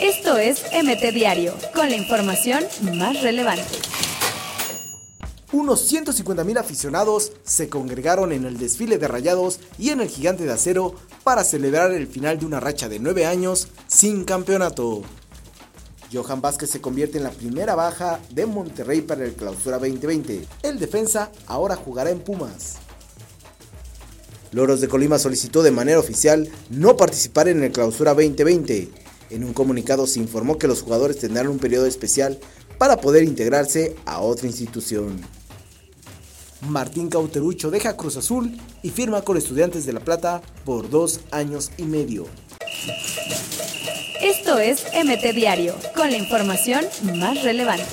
Esto es MT Diario, con la información más relevante. Unos 150.000 aficionados se congregaron en el desfile de rayados y en el gigante de acero para celebrar el final de una racha de 9 años sin campeonato. Johan Vázquez se convierte en la primera baja de Monterrey para el Clausura 2020. El defensa ahora jugará en Pumas. Loros de Colima solicitó de manera oficial no participar en el Clausura 2020. En un comunicado se informó que los jugadores tendrán un periodo especial para poder integrarse a otra institución. Martín Cauterucho deja Cruz Azul y firma con Estudiantes de La Plata por dos años y medio. Esto es MT Diario, con la información más relevante.